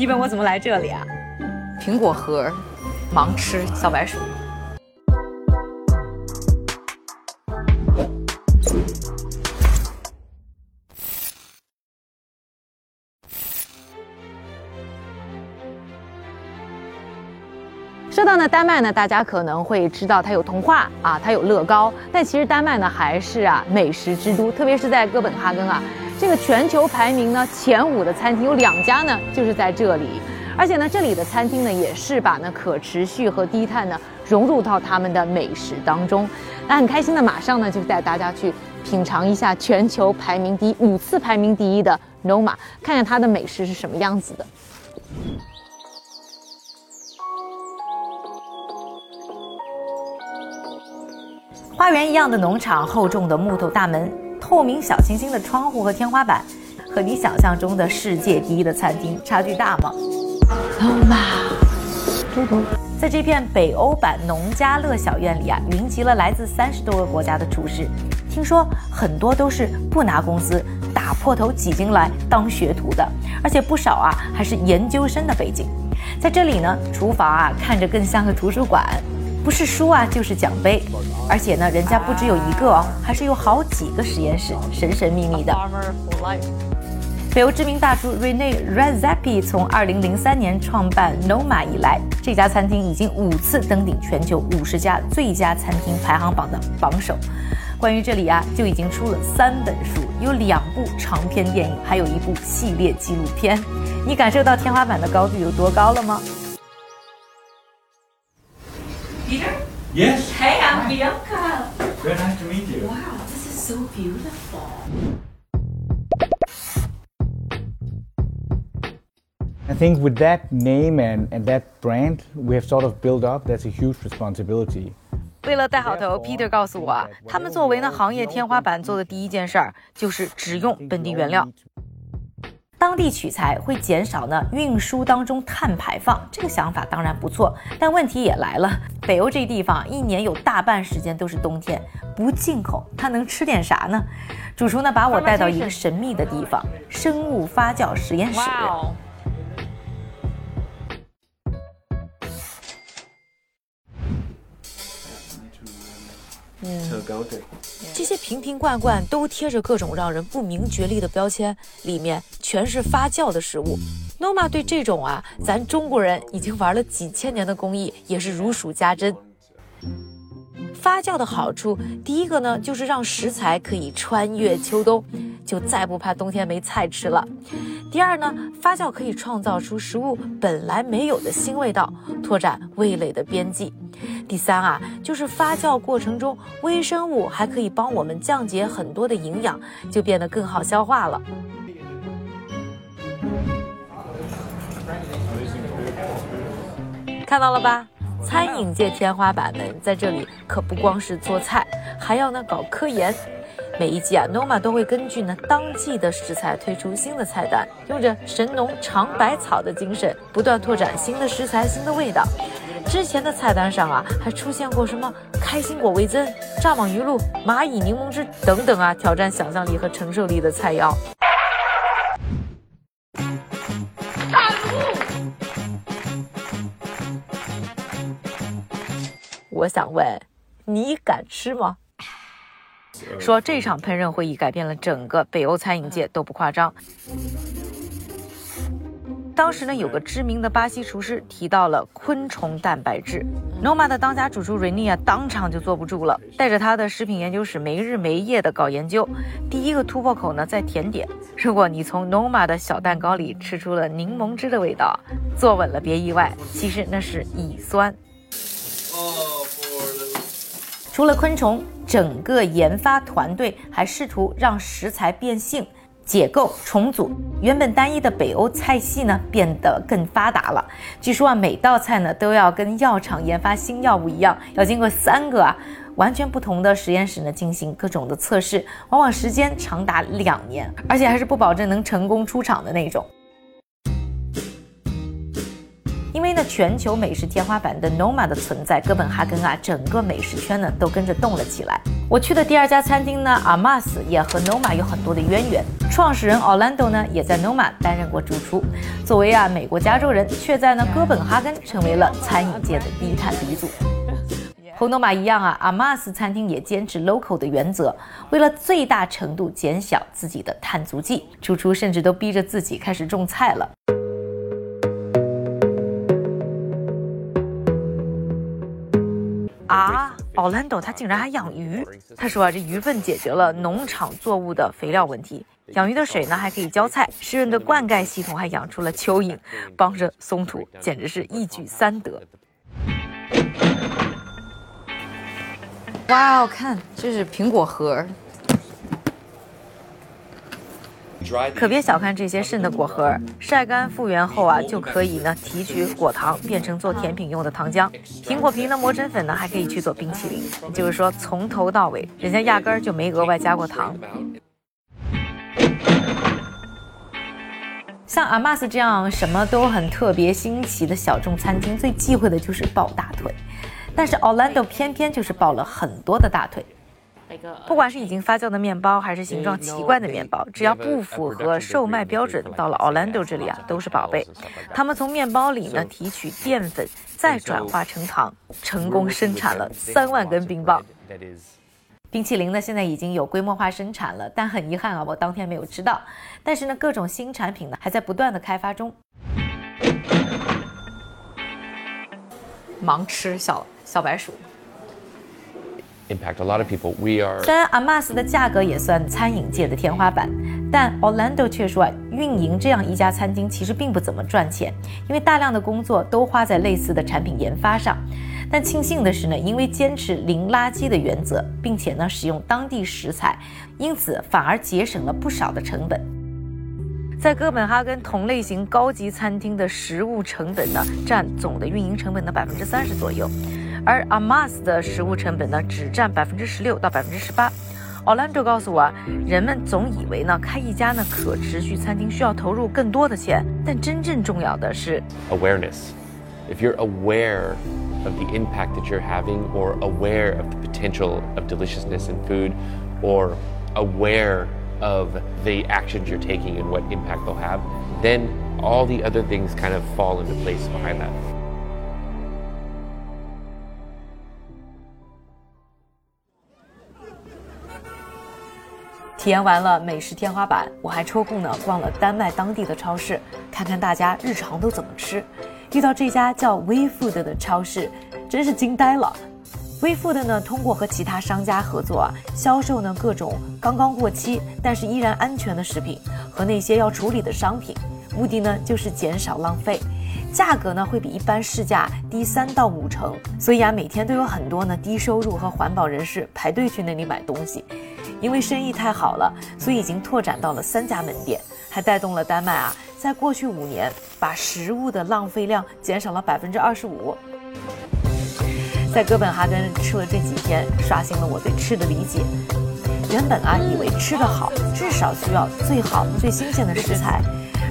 你问我怎么来这里啊？苹果核，盲吃小白鼠。说到呢，丹麦呢，大家可能会知道它有童话啊，它有乐高，但其实丹麦呢还是啊美食之都，特别是在哥本哈根啊，这个全球排名呢前五的餐厅有两家呢就是在这里，而且呢这里的餐厅呢也是把呢可持续和低碳呢融入到他们的美食当中，那很开心的马上呢就带大家去品尝一下全球排名第五次排名第一的 Noma，看看它的美食是什么样子的。花园一样的农场，厚重的木头大门，透明小清新的窗户和天花板，和你想象中的世界第一的餐厅差距大吗？好嘛，嘟嘟，在这片北欧版农家乐小院里啊，云集了来自三十多个国家的厨师，听说很多都是不拿工资，打破头挤进来当学徒的，而且不少啊还是研究生的背景。在这里呢，厨房啊看着更像个图书馆。不是书啊，就是奖杯，而且呢，人家不只有一个哦，还是有好几个实验室，神神秘秘的。北欧知名大厨 Rene Redzepi 从2003年创办 Noma 以来，这家餐厅已经五次登顶全球五十家最佳餐厅排行榜的榜首。关于这里啊，就已经出了三本书，有两部长篇电影，还有一部系列纪录片。你感受到天花板的高度有多高了吗 ？Peter? Yes. Hey, I'm Bianca. Very nice to meet you. Wow, this is so beautiful. I think with that name and, and that brand we have sort of built up, that's a huge responsibility. 为了带好头，Peter 告诉我啊，他们作为呢行业天花板做的第一件事儿就是只用本地原料。 当地取材会减少呢运输当中碳排放，这个想法当然不错，但问题也来了。北欧这地方一年有大半时间都是冬天，不进口它能吃点啥呢？主厨呢把我带到一个神秘的地方——生物发酵实验室。嗯，这些瓶瓶罐罐都贴着各种让人不明觉厉的标签，里面全是发酵的食物。Noma 对这种啊，咱中国人已经玩了几千年的工艺也是如数家珍。发酵的好处，第一个呢，就是让食材可以穿越秋冬，就再不怕冬天没菜吃了。第二呢，发酵可以创造出食物本来没有的新味道，拓展味蕾的边际。第三啊，就是发酵过程中微生物还可以帮我们降解很多的营养，就变得更好消化了。看到了吧？餐饮界天花板们在这里可不光是做菜，还要呢搞科研。每一季啊，Noma 都会根据呢当季的食材推出新的菜单，用着神农尝百草的精神，不断拓展新的食材、新的味道。之前的菜单上啊，还出现过什么开心果味增、蚱蜢鱼露、蚂蚁柠檬汁等等啊，挑战想象力和承受力的菜肴。我想问，你敢吃吗？说这场烹饪会议改变了整个北欧餐饮界都不夸张。当时呢，有个知名的巴西厨师提到了昆虫蛋白质，Noma 的当家主厨 Renia 当场就坐不住了，带着他的食品研究室没日没夜的搞研究。第一个突破口呢，在甜点。如果你从 Noma 的小蛋糕里吃出了柠檬汁的味道，坐稳了别意外，其实那是乙酸。除了昆虫，整个研发团队还试图让食材变性。解构重组，原本单一的北欧菜系呢变得更发达了。据说啊，每道菜呢都要跟药厂研发新药物一样，要经过三个啊完全不同的实验室呢进行各种的测试，往往时间长达两年，而且还是不保证能成功出厂的那种。因为呢。全球美食天花板的 Noma 的存在，哥本哈根啊，整个美食圈呢都跟着动了起来。我去的第二家餐厅呢，Amas 也和 Noma 有很多的渊源。创始人 Orlando 呢，也在 Noma 担任过主厨。作为啊美国加州人，却在呢哥本哈根成为了餐饮界的低碳鼻祖。和 Noma 一样啊，Amas 餐厅也坚持 local 的原则，为了最大程度减小自己的碳足迹，主厨甚至都逼着自己开始种菜了。啊，Orlando 他竟然还养鱼。他说啊，这鱼粪解决了农场作物的肥料问题，养鱼的水呢还可以浇菜，湿润的灌溉系统还养出了蚯蚓，帮着松土，简直是一举三得。哇哦，看，这是苹果核。可别小看这些剩的果核，晒干复原后啊，就可以呢提取果糖，变成做甜品用的糖浆。苹果皮的磨成粉呢，还可以去做冰淇淋。就是说，从头到尾，人家压根儿就没额外加过糖。像阿玛斯这样什么都很特别新奇的小众餐厅，最忌讳的就是抱大腿。但是 Orlando 偏偏就是抱了很多的大腿。不管是已经发酵的面包，还是形状奇怪的面包，只要不符合售卖标准，到了 Orlando 这里啊，都是宝贝。他们从面包里呢提取淀粉，再转化成糖，成功生产了三万根冰棒。冰淇淋呢现在已经有规模化生产了，但很遗憾啊，我当天没有吃到。但是呢，各种新产品呢还在不断的开发中。盲吃小小白鼠。Impact a lot of people. We are 虽然 Amas 的价格也算餐饮界的天花板，但 Orlando 却说啊，运营这样一家餐厅其实并不怎么赚钱，因为大量的工作都花在类似的产品研发上。但庆幸的是呢，因为坚持零垃圾的原则，并且呢使用当地食材，因此反而节省了不少的成本。在哥本哈根同类型高级餐厅的食物成本呢，占总的运营成本的百分之三十左右。而 Amas 的食物成本呢，只占百分之十六到百分之十八。Orlando 告诉我啊，人们总以为呢，开一家呢可持续餐厅需要投入更多的钱，但真正重要的是 awareness. If you're aware of the impact that you're having, or aware of the potential of deliciousness in food, or aware of the actions you're taking and what impact they'll have, then all the other things kind of fall into place behind that. 体验完了美食天花板，我还抽空呢逛了丹麦当地的超市，看看大家日常都怎么吃。遇到这家叫 WeFood 的超市，真是惊呆了。WeFood 呢，通过和其他商家合作啊，销售呢各种刚刚过期但是依然安全的食品和那些要处理的商品，目的呢就是减少浪费。价格呢会比一般市价低三到五成，所以啊每天都有很多呢低收入和环保人士排队去那里买东西。因为生意太好了，所以已经拓展到了三家门店，还带动了丹麦啊，在过去五年把食物的浪费量减少了百分之二十五。在哥本哈根吃了这几天，刷新了我对吃的理解。原本啊，以为吃得好至少需要最好最新鲜的食材，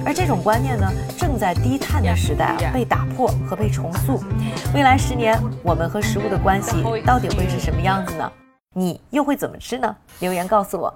而这种观念呢，正在低碳的时代啊被打破和被重塑。未来十年，我们和食物的关系到底会是什么样子呢？你又会怎么吃呢？留言告诉我。